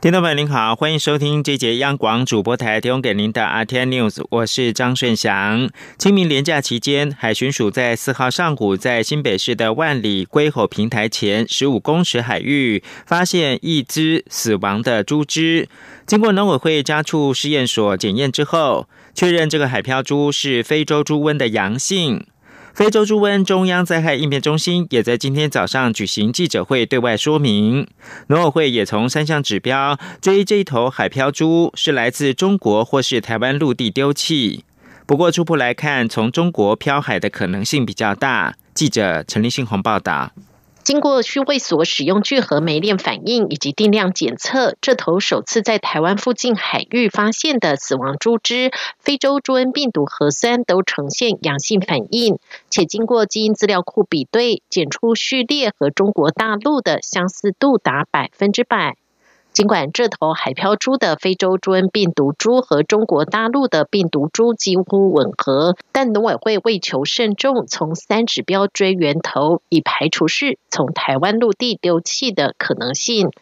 听众朋友您好，欢迎收听这节央广主播台提供给您的 RTN News，我是张顺祥。清明连假期间，海巡署在四号上午在新北市的万里龟吼平台前十五公尺海域发现一只死亡的猪只，经过农委会家畜试验所检验之后，确认这个海漂猪是非洲猪瘟的阳性。非洲猪瘟中央灾害应变中心也在今天早上举行记者会，对外说明，农委会也从三项指标追这一头海漂猪是来自中国或是台湾陆地丢弃。不过初步来看，从中国漂海的可能性比较大。记者陈立信宏报道。经过区卫所使用聚合酶链反应以及定量检测，这头首次在台湾附近海域发现的死亡猪只，非洲猪瘟病毒核酸都呈现阳性反应，且经过基因资料库比对，检出序列和中国大陆的相似度达百分之百。尽管这头海漂猪的非洲猪瘟病毒株和中国大陆的病毒株几乎吻合，但农委会为求慎重，从三指标追源头，以排除是从台湾陆地丢弃的可能性。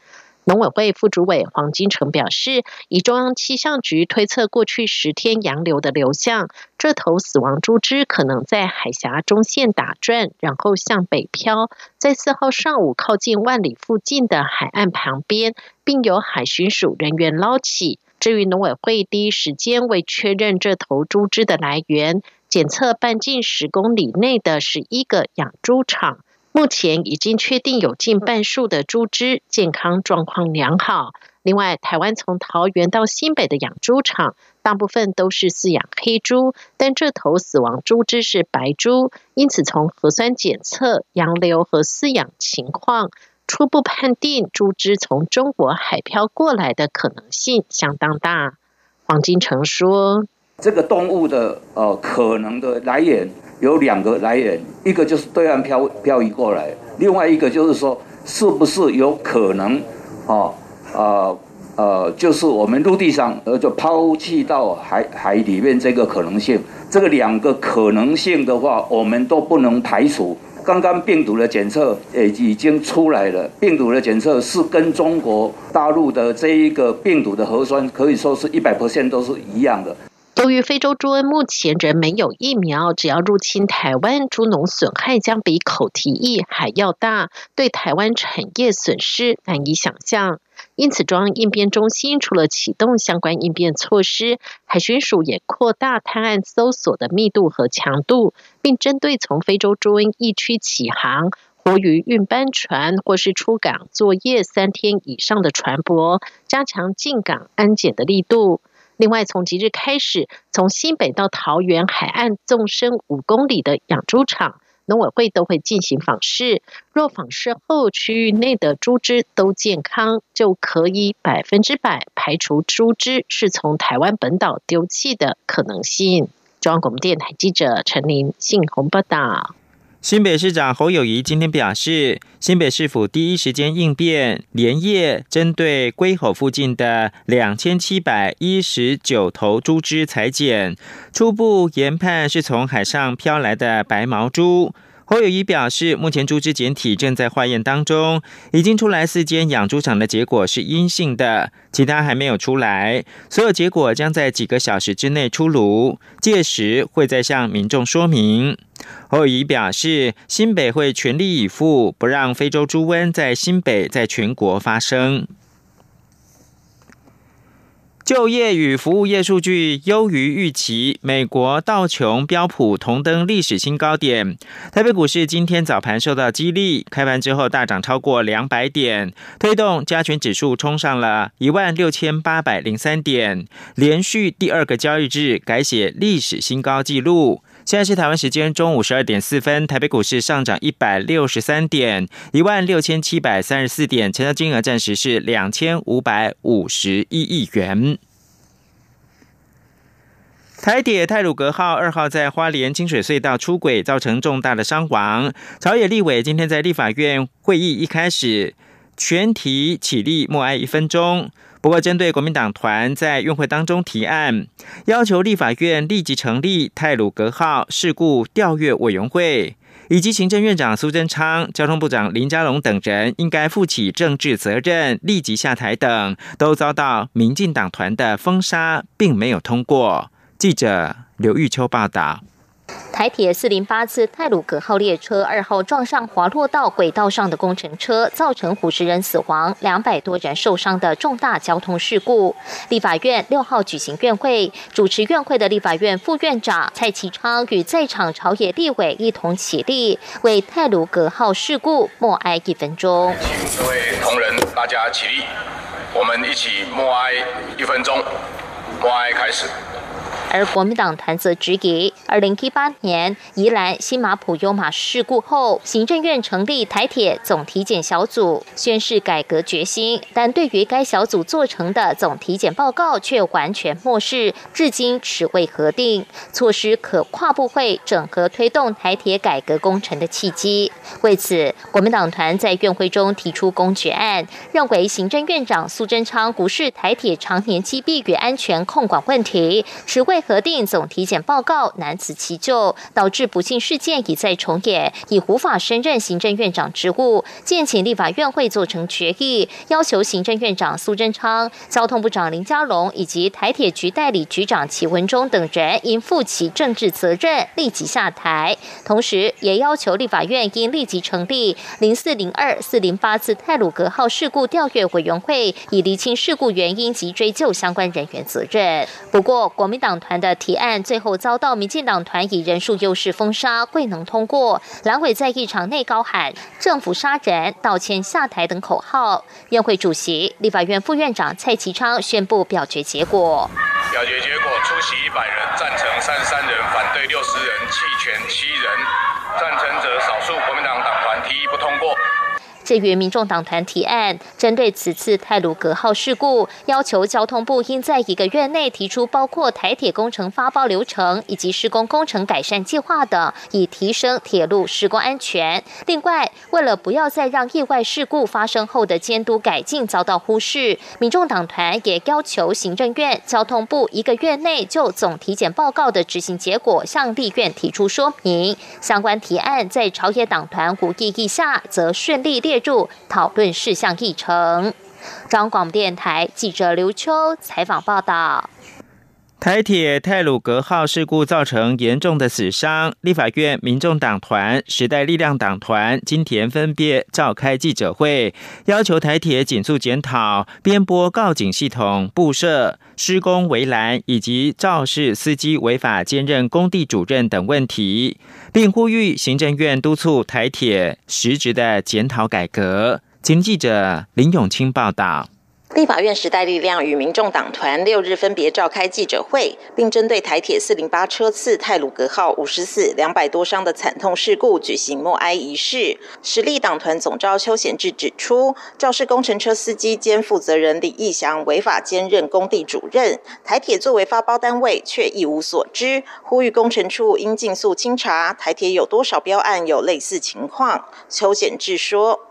农委会副主委黄金城表示，以中央气象局推测过去十天洋流的流向，这头死亡猪只可能在海峡中线打转，然后向北漂，在四号上午靠近万里附近的海岸旁边，并由海巡署人员捞起。至于农委会第一时间为确认这头猪只的来源，检测半径十公里内的十一个养猪场。目前已经确定有近半数的猪只健康状况良好。另外，台湾从桃园到新北的养猪场，大部分都是饲养黑猪，但这头死亡猪只是白猪，因此从核酸检测、洋流和饲养情况，初步判定猪只从中国海漂过来的可能性相当大。黄金城说：“这个动物的呃可能的来源。”有两个来源，一个就是对岸漂漂移过来，另外一个就是说，是不是有可能，哦，呃，呃，就是我们陆地上，呃，就抛弃到海海里面这个可能性，这个两个可能性的话，我们都不能排除。刚刚病毒的检测也已经出来了，病毒的检测是跟中国大陆的这一个病毒的核酸可以说是一百 percent 都是一样的。由于非洲猪瘟目前仍没有疫苗，只要入侵台湾，猪农损害将比口蹄疫还要大，对台湾产业损失难以想象。因此，中央应变中心除了启动相关应变措施，海巡署也扩大探案搜索的密度和强度，并针对从非洲猪瘟疫区起航、活鱼运班船或是出港作业三天以上的船舶，加强进港安检的力度。另外，从即日开始，从新北到桃园海岸纵深五公里的养猪场，农委会都会进行访视。若访视后区域内的猪只都健康，就可以百分之百排除猪只是从台湾本岛丢弃的可能性。中央广播电台记者陈琳信鸿报道。新北市长侯友谊今天表示，新北市府第一时间应变，连夜针对龟吼附近的两千七百一十九头猪只裁剪，初步研判是从海上飘来的白毛猪。侯友谊表示，目前猪只检体正在化验当中，已经出来四间养猪场的结果是阴性的，其他还没有出来。所有结果将在几个小时之内出炉，届时会再向民众说明。侯友谊表示，新北会全力以赴，不让非洲猪瘟在新北在全国发生。就业与服务业数据优于预期，美国道琼标普同登历史新高点。台北股市今天早盘受到激励，开盘之后大涨超过两百点，推动加权指数冲上了一万六千八百零三点，连续第二个交易日改写历史新高纪录。现在是台湾时间中午十二点四分，台北股市上涨一百六十三点，一万六千七百三十四点，成交金额暂时是两千五百五十一亿元。台铁泰鲁格号二号在花莲清水隧道出轨，造成重大的伤亡。朝野立委今天在立法院会议一开始，全体起立默哀一分钟。不过，针对国民党团在院会当中提案，要求立法院立即成立泰鲁格号事故调阅委员会，以及行政院长苏贞昌、交通部长林佳龙等人应该负起政治责任，立即下台等，都遭到民进党团的封杀，并没有通过。记者刘玉秋报道。台铁四零八次泰鲁格号列车二号撞上滑落到轨道上的工程车，造成五十人死亡、两百多人受伤的重大交通事故。立法院六号举行院会，主持院会的立法院副院长蔡其昌与在场朝野立委一同起立，为泰鲁格号事故默哀一分钟。请各位同仁大家起立，我们一起默哀一分钟。默哀开始。而国民党团则质疑，二零一八年宜兰新马普优马事故后，行政院成立台铁总体检小组，宣示改革决心，但对于该小组做成的总体检报告却完全漠视，至今迟未核定，措施可跨部会整合推动台铁改革工程的契机。为此，国民党团在院会中提出公决案，认为行政院长苏贞昌无视台铁常年积弊与安全控管问题，迟未。核定总体检报告难辞其咎，导致不幸事件一再重演，已无法升任行政院长职务。建请立法院会做成决议，要求行政院长苏贞昌、交通部长林佳龙以及台铁局代理局长齐文忠等人应负起政治责任，立即下台。同时，也要求立法院应立即成立零四零二四零八次泰鲁格号事故调阅委员会，以厘清事故原因及追究相关人员责任。不过，国民党。团的提案最后遭到民进党团以人数优势封杀，未能通过。蓝委在议场内高喊“政府杀人、道歉、下台”等口号。院会主席、立法院副院长蔡其昌宣布表决结果。表决结果：出席一百人，赞成三十三人，反对六十人，弃权七人。赞成者少数，国民党党团提议不通过。至于民众党团提案，针对此次泰鲁格号事故，要求交通部应在一个月内提出包括台铁工程发包流程以及施工工程改善计划等，以提升铁路施工安全。另外，为了不要再让意外事故发生后的监督改进遭到忽视，民众党团也要求行政院、交通部一个月内就总体检报告的执行结果向立院提出说明。相关提案在朝野党团无异议下，则顺利列。入讨论事项议程。中央广播电台记者刘秋采访报道。台铁泰鲁格号事故造成严重的死伤，立法院民众党团、时代力量党团今天分别召开记者会，要求台铁紧速检讨边播告警系统布设、施工围栏以及肇事司机违法兼任工地主任等问题，并呼吁行政院督促台铁实质的检讨改革。经记者林永清报道。立法院时代力量与民众党团六日分别召开记者会，并针对台铁四零八车次泰鲁格号五十四两百多伤的惨痛事故举行默哀仪式。实力党团总召邱显志指出，肇事工程车司机兼负责人李义祥违法兼任工地主任，台铁作为发包单位却一无所知，呼吁工程处应尽速清查台铁有多少标案有类似情况。邱显志说。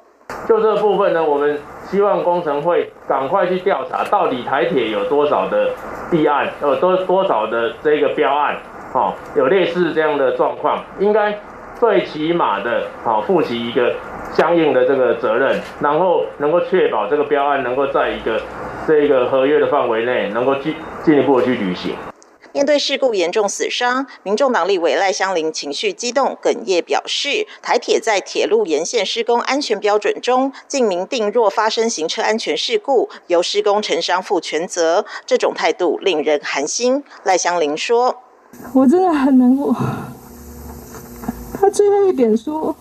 就这部分呢，我们希望工程会赶快去调查，到底台铁有多少的弊案，呃多多少的这个标案，哦，有类似这样的状况，应该最起码的，好负起一个相应的这个责任，然后能够确保这个标案能够在一个这个合约的范围内，能够进进一步去履行。面对事故严重死伤，民众党立委赖香林情绪激动哽咽，表示台铁在铁路沿线施工安全标准中，竟明定若发生行车安全事故，由施工承商负全责，这种态度令人寒心。赖香林说：“我真的很难过。”他最后一点说：“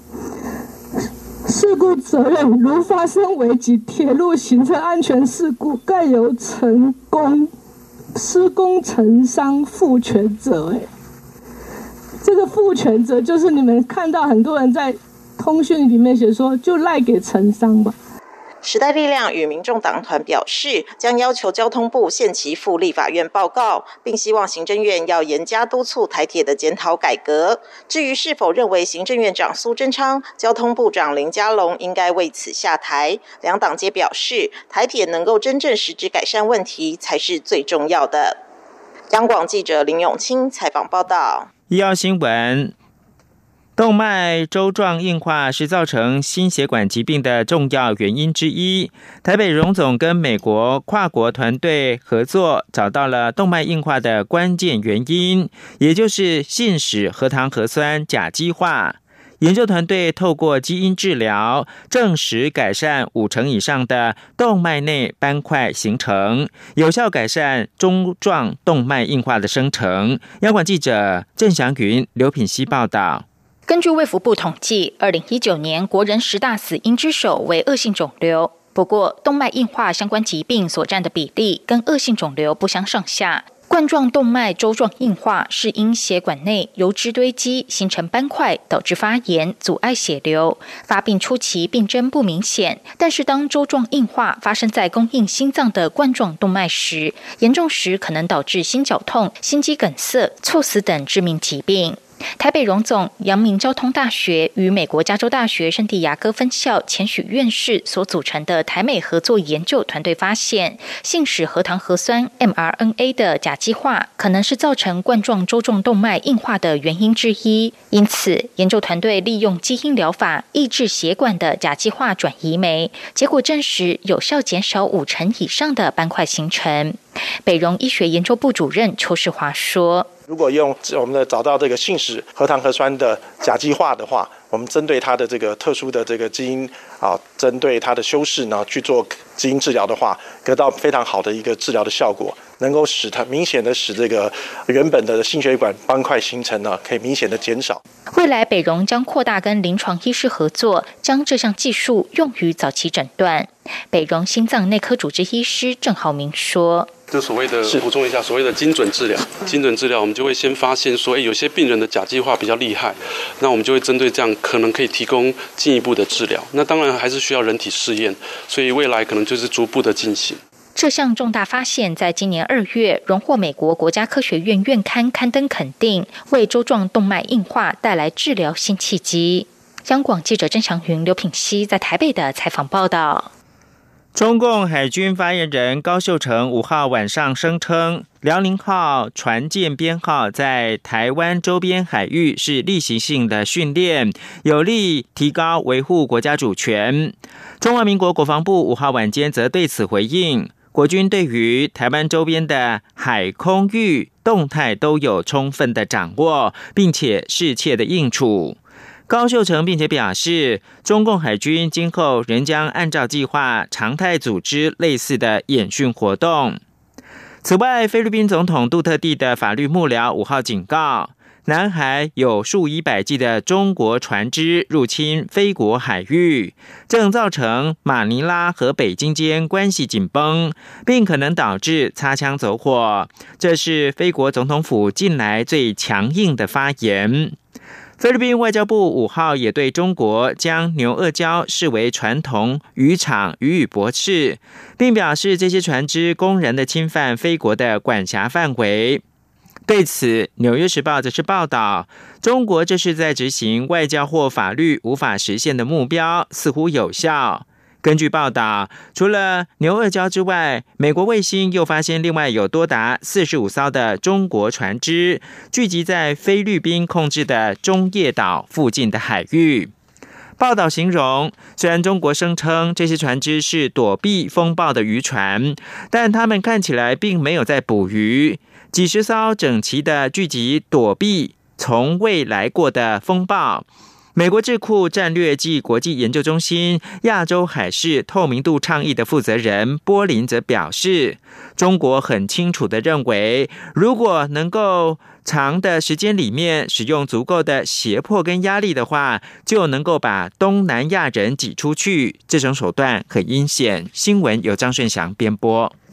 事故责任如发生危及铁路行车安全事故，盖由成功。”施工承商负全责，哎，这个负全责就是你们看到很多人在通讯里面写说，就赖给承商吧。时代力量与民众党团表示，将要求交通部限期赴立法院报告，并希望行政院要严加督促台铁的检讨改革。至于是否认为行政院长苏贞昌、交通部长林佳龙应该为此下台，两党皆表示，台铁能够真正实质改善问题才是最重要的。央广记者林永清采访报道。医药新闻。动脉粥状硬化是造成心血管疾病的重要原因之一。台北荣总跟美国跨国团队合作，找到了动脉硬化的关键原因，也就是信使核糖核酸甲基化。研究团队透过基因治疗，证实改善五成以上的动脉内斑块形成，有效改善中状动脉硬化的生成。央广记者郑祥云、刘品希报道。根据卫福部统计，二零一九年国人十大死因之首为恶性肿瘤。不过，动脉硬化相关疾病所占的比例跟恶性肿瘤不相上下。冠状动脉粥状硬化是因血管内油脂堆积形成斑块，导致发炎，阻碍血流。发病初期病征不明显，但是当粥状硬化发生在供应心脏的冠状动脉时，严重时可能导致心绞痛、心肌梗塞、猝死等致命疾病。台北荣总、阳明交通大学与美国加州大学圣地亚哥分校钱许院士所组成的台美合作研究团队发现，信使核糖核酸 mRNA 的甲基化可能是造成冠状周状动脉硬化的原因之一。因此，研究团队利用基因疗法抑制血管的甲基化转移酶，结果证实有效减少五成以上的斑块形成。北荣医学研究部主任邱世华说。如果用我们的找到这个信使核糖核酸的甲基化的话，我们针对它的这个特殊的这个基因啊，针对它的修饰呢去做基因治疗的话，得到非常好的一个治疗的效果，能够使它明显的使这个原本的心血管斑块形成呢，可以明显的减少。未来北荣将扩大跟临床医师合作，将这项技术用于早期诊断。北荣心脏内科主治医师郑浩明说。就所谓的补充一下，所谓的精准治疗，精准治疗，我们就会先发现说，哎，有些病人的甲基化比较厉害，那我们就会针对这样，可能可以提供进一步的治疗。那当然还是需要人体试验，所以未来可能就是逐步的进行。这项重大发现，在今年二月荣获美国国家科学院院刊刊登肯定，为周状动脉硬化带来治疗新契机。央广记者郑祥云、刘品熙在台北的采访报道。中共海军发言人高秀成五号晚上声称，辽宁号船舰编号在台湾周边海域是例行性的训练，有利提高维护国家主权。中华民国国防部五号晚间则对此回应，国军对于台湾周边的海空域动态都有充分的掌握，并且适切的应处。高秀成并且表示，中共海军今后仍将按照计划常态组织类似的演训活动。此外，菲律宾总统杜特地的法律幕僚五号警告，南海有数以百计的中国船只入侵菲国海域，正造成马尼拉和北京间关系紧绷，并可能导致擦枪走火。这是菲国总统府近来最强硬的发言。菲律宾外交部五号也对中国将牛轭礁视为传统渔场予以驳斥，并表示这些船只公然的侵犯菲国的管辖范围。对此，《纽约时报》则是报道，中国这是在执行外交或法律无法实现的目标，似乎有效。根据报道，除了牛二礁之外，美国卫星又发现另外有多达四十五艘的中国船只聚集在菲律宾控制的中业岛附近的海域。报道形容，虽然中国声称这些船只是躲避风暴的渔船，但他们看起来并没有在捕鱼。几十艘整齐的聚集躲避从未来过的风暴。美国智库战略暨国际研究中心亚洲海事透明度倡议的负责人波林则表示，中国很清楚的认为，如果能够长的时间里面使用足够的胁迫跟压力的话，就能够把东南亚人挤出去。这种手段很阴险。新闻由张顺祥编播。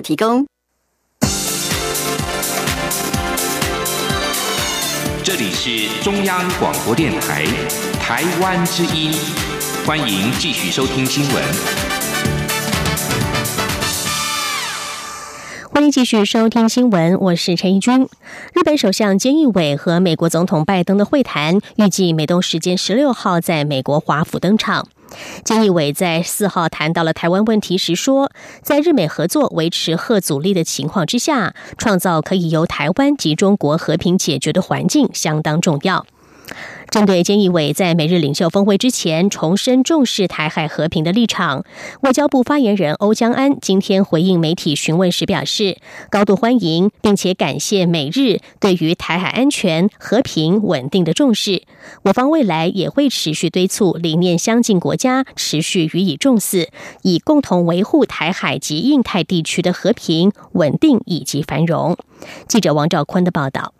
提供。这里是中央广播电台台湾之音，欢迎继续收听新闻。欢迎继续收听新闻，我是陈怡君。日本首相菅义伟和美国总统拜登的会谈，预计美东时间十六号在美国华府登场。菅义伟在四号谈到了台湾问题时说，在日美合作维持核阻力的情况之下，创造可以由台湾及中国和平解决的环境相当重要。针对菅义伟在美日领袖峰会之前重申重视台海和平的立场，外交部发言人欧江安今天回应媒体询问时表示，高度欢迎并且感谢美日对于台海安全、和平、稳定的重视。我方未来也会持续敦促理念相近国家持续予以重视，以共同维护台海及印太地区的和平、稳定以及繁荣。记者王兆坤的报道。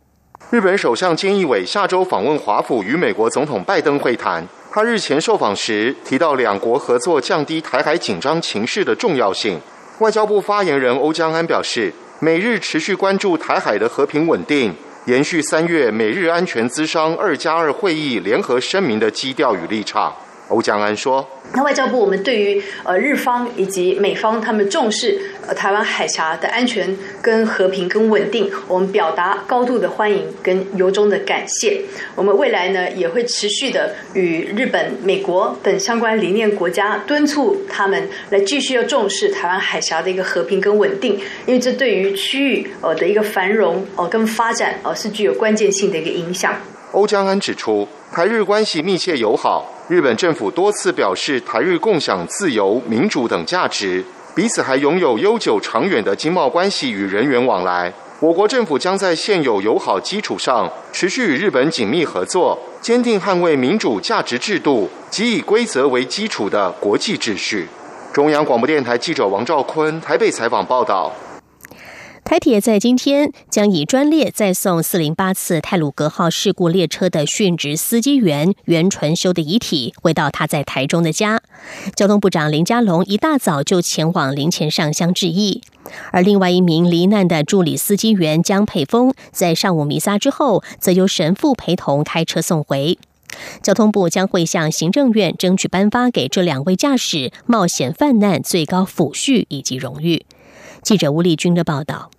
日本首相菅义伟下周访问华府，与美国总统拜登会谈。他日前受访时提到，两国合作降低台海紧张情势的重要性。外交部发言人欧江安表示，美日持续关注台海的和平稳定，延续三月美日安全咨商二加二会议联合声明的基调与立场。欧江安说。那外交部，我们对于呃日方以及美方他们重视呃台湾海峡的安全、跟和平、跟稳定，我们表达高度的欢迎跟由衷的感谢。我们未来呢也会持续的与日本、美国等相关理念国家敦促他们来继续要重视台湾海峡的一个和平跟稳定，因为这对于区域呃的一个繁荣哦跟发展哦是具有关键性的一个影响。欧江安指出，台日关系密切友好。日本政府多次表示，台日共享自由、民主等价值，彼此还拥有悠久长远的经贸关系与人员往来。我国政府将在现有友好基础上，持续与日本紧密合作，坚定捍卫民主价值制度及以规则为基础的国际秩序。中央广播电台记者王兆坤台北采访报道。台铁在今天将以专列再送四零八次泰鲁格号事故列车的殉职司机员袁纯修的遗体回到他在台中的家。交通部长林佳龙一大早就前往灵前上香致意，而另外一名罹难的助理司机员江佩峰在上午弥撒之后，则由神父陪同开车送回。交通部将会向行政院争取颁发给这两位驾驶冒险犯难最高抚恤以及荣誉。记者吴丽君的报道。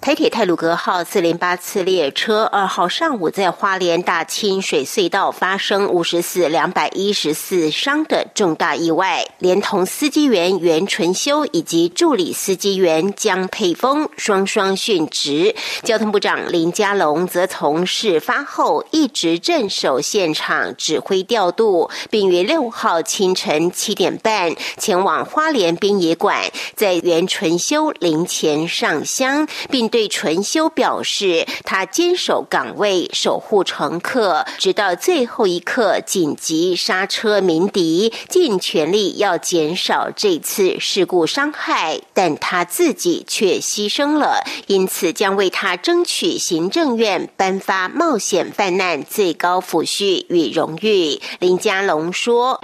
台铁泰鲁格号四零八次列车二号上午在花莲大清水隧道发生五十四两百一十四伤的重大意外，连同司机员袁纯修以及助理司机员江佩峰双双殉职。交通部长林佳龙则从事发后一直镇守现场指挥调度，并于六号清晨七点半前往花莲滨野馆，在袁纯修灵前上香。并对纯修表示，他坚守岗位，守护乘客，直到最后一刻，紧急刹车鸣笛，尽全力要减少这次事故伤害。但他自己却牺牲了，因此将为他争取行政院颁发冒险犯难最高抚恤与荣誉。林佳龙说：“。”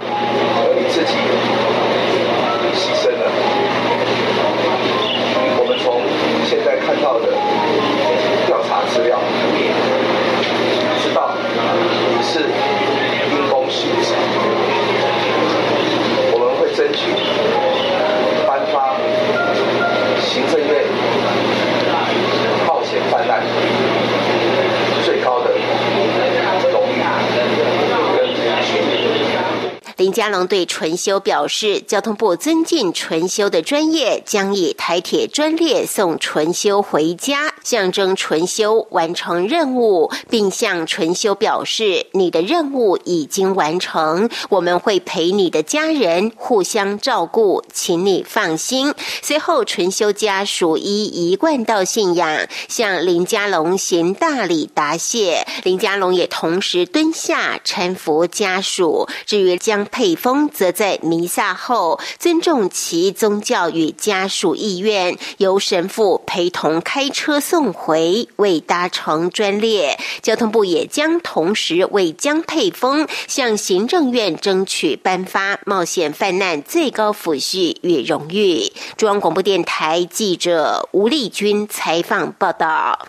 阿龙对纯修表示，交通部尊敬纯修的专业，将以台铁专列送纯修回家，象征纯修完成任务，并向纯修表示，你的任务已经完成，我们会陪你的家人互相照顾，请你放心。随后，纯修家属依一贯道信仰，向林家龙行大礼答谢，林家龙也同时蹲下搀扶家属。至于江佩峰，则在弥撒后尊重其宗教与家属意愿，由神父陪同开车送送回，未搭乘专列。交通部也将同时为江佩峰向行政院争取颁发冒险犯难最高抚恤与荣誉。中央广播电台记者吴丽君采访报道。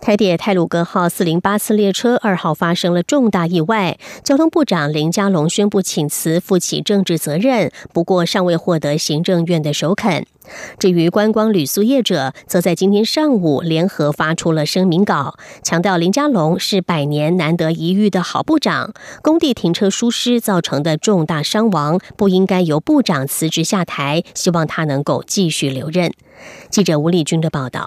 台铁泰鲁格号四零八次列车二号发生了重大意外，交通部长林佳龙宣布请辞，负起政治责任，不过尚未获得行政院的首肯。至于观光旅宿业者，则在今天上午联合发出了声明稿，强调林佳龙是百年难得一遇的好部长，工地停车疏失造成的重大伤亡不应该由部长辞职下台，希望他能够继续留任。记者吴丽君的报道。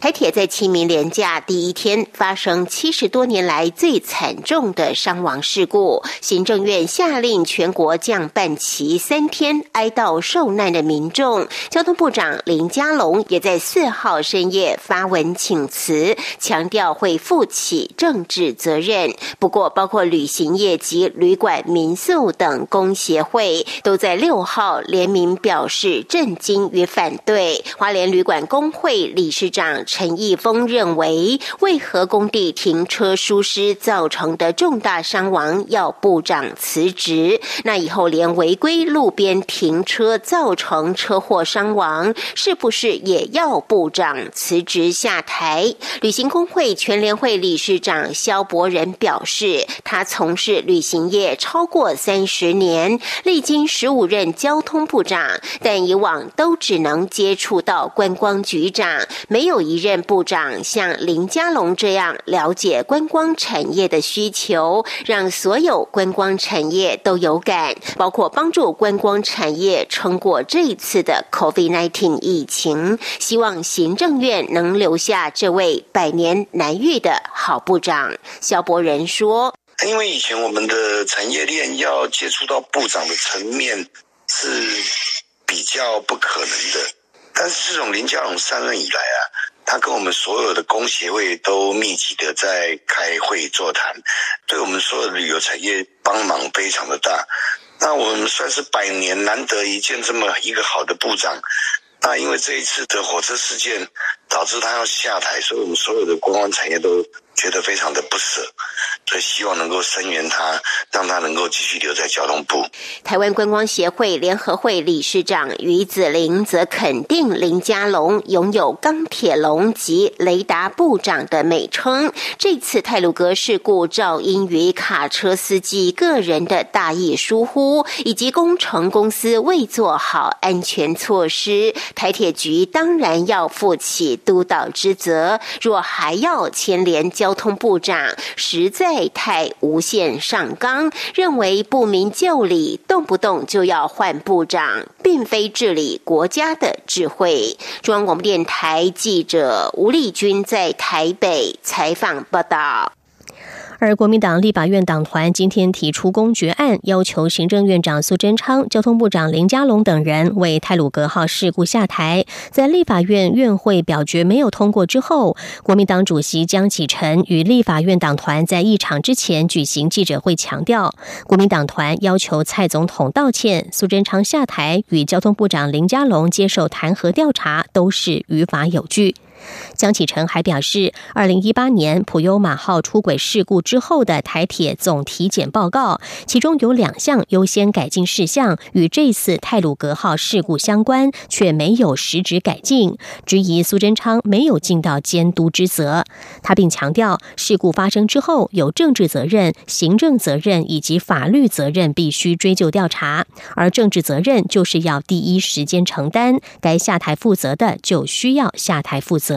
台铁在清明连假第一天发生七十多年来最惨重的伤亡事故，行政院下令全国降半旗三天，哀悼受难的民众。交通部长林佳龙也在四号深夜发文请辞，强调会负起政治责任。不过，包括旅行业及旅馆、民宿等工协会都在六号联名表示震惊与反对。华联旅馆工会理事。长陈义峰认为，为何工地停车疏失造成的重大伤亡要部长辞职？那以后连违规路边停车造成车祸伤亡，是不是也要部长辞职下台？旅行工会全联会理事长肖伯仁表示，他从事旅行业超过三十年，历经十五任交通部长，但以往都只能接触到观光局长，没。有一任部长像林佳龙这样了解观光产业的需求，让所有观光产业都有感，包括帮助观光产业撑过这一次的 COVID-19 疫情。希望行政院能留下这位百年难遇的好部长。肖伯仁说：“因为以前我们的产业链要接触到部长的层面是比较不可能的。”但是自从林佳龙上任以来啊，他跟我们所有的工协会都密集的在开会座谈，对我们所有的旅游产业帮忙非常的大。那我们算是百年难得一见这么一个好的部长。那因为这一次的火车事件导致他要下台，所以我们所有的观光产业都。觉得非常的不舍，所以希望能够声援他，让他能够继续留在交通部。台湾观光协会联合会理事长于子玲则肯定林佳龙拥有“钢铁龙”及“雷达部长”的美称。这次泰鲁格事故肇因于卡车司机个人的大意疏忽，以及工程公司未做好安全措施，台铁局当然要负起督导之责。若还要牵连交，交通部长实在太无限上纲，认为不明就里，动不动就要换部长，并非治理国家的智慧。中央广播电台记者吴丽君在台北采访报道。而国民党立法院党团今天提出公决案，要求行政院长苏贞昌、交通部长林佳龙等人为泰鲁格号事故下台。在立法院院会表决没有通过之后，国民党主席江启臣与立法院党团在议场之前举行记者会，强调国民党团要求蔡总统道歉、苏贞昌下台与交通部长林佳龙接受弹劾调查都是于法有据。江启臣还表示，二零一八年普悠马号出轨事故之后的台铁总体检报告，其中有两项优先改进事项与这次泰鲁格号事故相关，却没有实质改进，质疑苏贞昌没有尽到监督之责。他并强调，事故发生之后，有政治责任、行政责任以及法律责任必须追究调查，而政治责任就是要第一时间承担，该下台负责的就需要下台负责。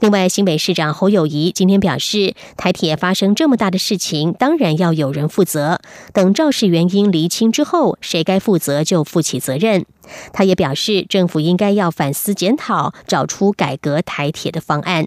另外，新北市长侯友谊今天表示，台铁发生这么大的事情，当然要有人负责。等肇事原因厘清之后，谁该负责就负起责任。他也表示，政府应该要反思检讨，找出改革台铁的方案。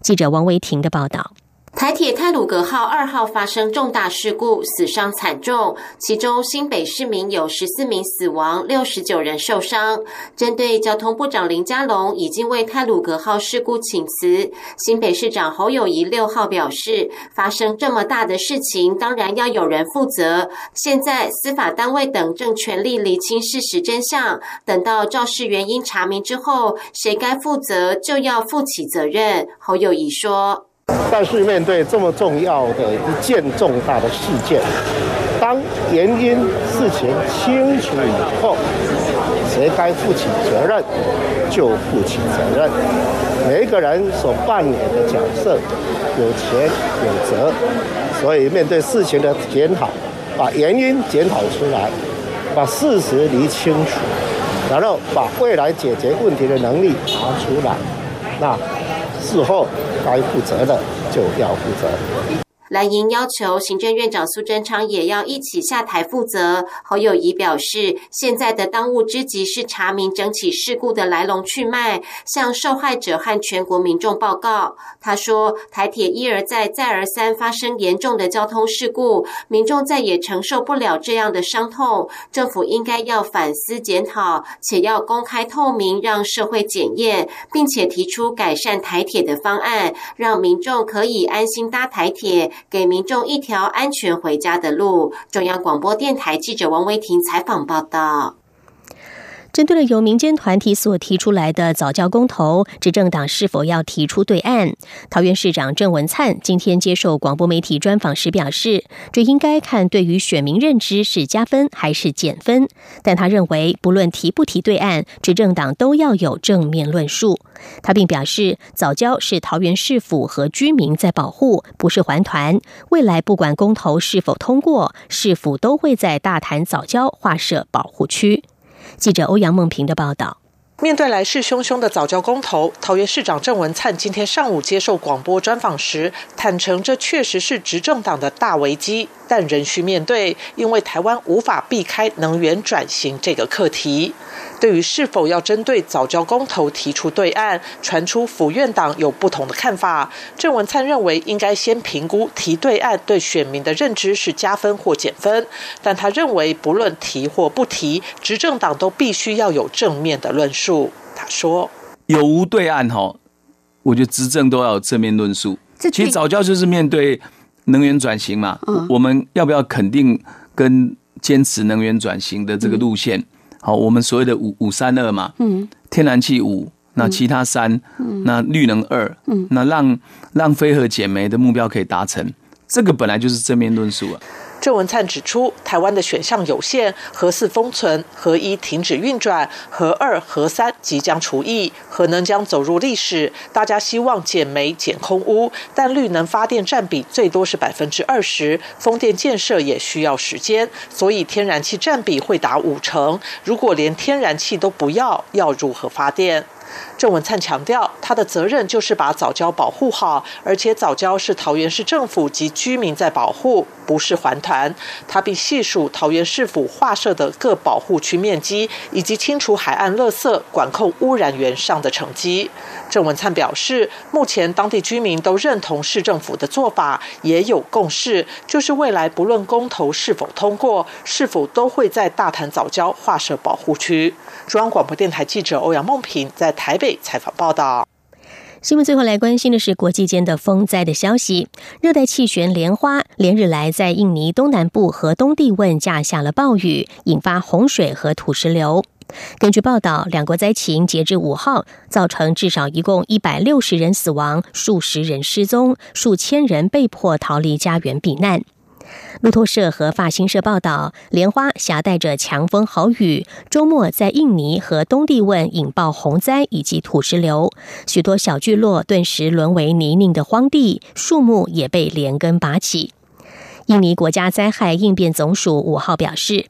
记者王维婷的报道。台铁泰鲁格号二号发生重大事故，死伤惨重，其中新北市民有十四名死亡，六十九人受伤。针对交通部长林佳龙已经为泰鲁格号事故请辞，新北市长侯友谊六号表示，发生这么大的事情，当然要有人负责。现在司法单位等正全力厘清事实真相，等到肇事原因查明之后，谁该负责就要负起责任。侯友谊说。但是面对这么重要的一件重大的事件，当原因事情清楚以后，谁该负起责任就负起责任。每一个人所扮演的角色有权有责，所以面对事情的检讨，把原因检讨出来，把事实理清楚，然后把未来解决问题的能力拿出来，那事后。该负责的就要负责。蓝营要求行政院长苏贞昌也要一起下台负责。侯友谊表示，现在的当务之急是查明整起事故的来龙去脉，向受害者和全国民众报告。他说，台铁一而再、再而三发生严重的交通事故，民众再也承受不了这样的伤痛。政府应该要反思检讨，且要公开透明，让社会检验，并且提出改善台铁的方案，让民众可以安心搭台铁。给民众一条安全回家的路。中央广播电台记者王维婷采访报道。针对了由民间团体所提出来的早教公投，执政党是否要提出对案？桃园市长郑文灿今天接受广播媒体专访时表示，这应该看对于选民认知是加分还是减分。但他认为，不论提不提对案，执政党都要有正面论述。他并表示，早教是桃园市府和居民在保护，不是还团。未来不管公投是否通过，市府都会在大潭早教划设保护区。记者欧阳梦平的报道。面对来势汹汹的早教公投，桃园市长郑文灿今天上午接受广播专访时，坦承这确实是执政党的大危机，但仍需面对，因为台湾无法避开能源转型这个课题。对于是否要针对早教公投提出对案，传出府院党有不同的看法。郑文灿认为，应该先评估提对案对选民的认知是加分或减分。但他认为，不论提或不提，执政党都必须要有正面的论述。他说：“有无对案，哈，我觉得执政都要有正面论述。其实早教就是面对能源转型嘛，我们要不要肯定跟坚持能源转型的这个路线？”好，我们所谓的五五三二嘛，嗯，天然气五，那其他三，嗯，那绿能二，嗯，那让让飞核减煤的目标可以达成，这个本来就是正面论述啊。郑文灿指出，台湾的选项有限，核四封存，核一停止运转，核二、核三即将除役，核能将走入历史。大家希望减煤、减空污，但绿能发电占比最多是百分之二十，风电建设也需要时间，所以天然气占比会达五成。如果连天然气都不要，要如何发电？郑文灿强调，他的责任就是把早教保护好，而且早教是桃园市政府及居民在保护，不是还团。他并细数桃园市府划设的各保护区面积，以及清除海岸垃圾、管控污染源上的成绩。郑文灿表示，目前当地居民都认同市政府的做法，也有共识，就是未来不论公投是否通过，是否都会在大潭早教划设保护区。中央广播电台记者欧阳梦平在台北采访报道。新闻最后来关心的是国际间的风灾的消息。热带气旋莲花连日来在印尼东南部和东帝汶架下了暴雨，引发洪水和土石流。根据报道，两国灾情截至五号，造成至少一共一百六十人死亡，数十人失踪，数千人被迫逃离家园避难。路透社和法新社报道，莲花携带着强风豪雨，周末在印尼和东帝汶引爆洪灾以及土石流，许多小聚落顿时沦为泥泞的荒地，树木也被连根拔起。印尼国家灾害应变总署五号表示。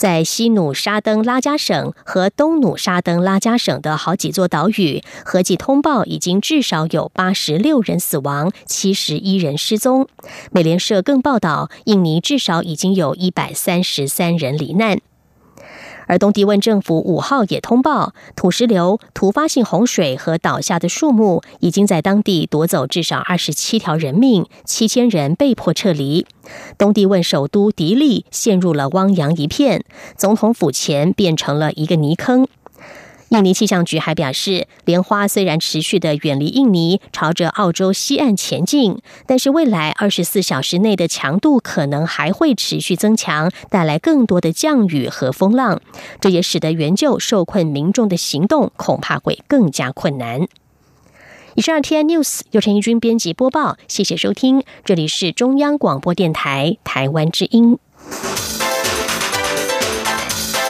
在西努沙登拉加省和东努沙登拉加省的好几座岛屿，合计通报已经至少有八十六人死亡，七十一人失踪。美联社更报道，印尼至少已经有一百三十三人罹难。而东帝汶政府五号也通报，土石流、突发性洪水和倒下的树木，已经在当地夺走至少二十七条人命，七千人被迫撤离。东帝汶首都迪利陷入了汪洋一片，总统府前变成了一个泥坑。印尼气象局还表示，莲花虽然持续的远离印尼，朝着澳洲西岸前进，但是未来二十四小时内的强度可能还会持续增强，带来更多的降雨和风浪。这也使得援救受困民众的行动恐怕会更加困难。以上 T N News 由陈义军编辑播报，谢谢收听，这里是中央广播电台台湾之音。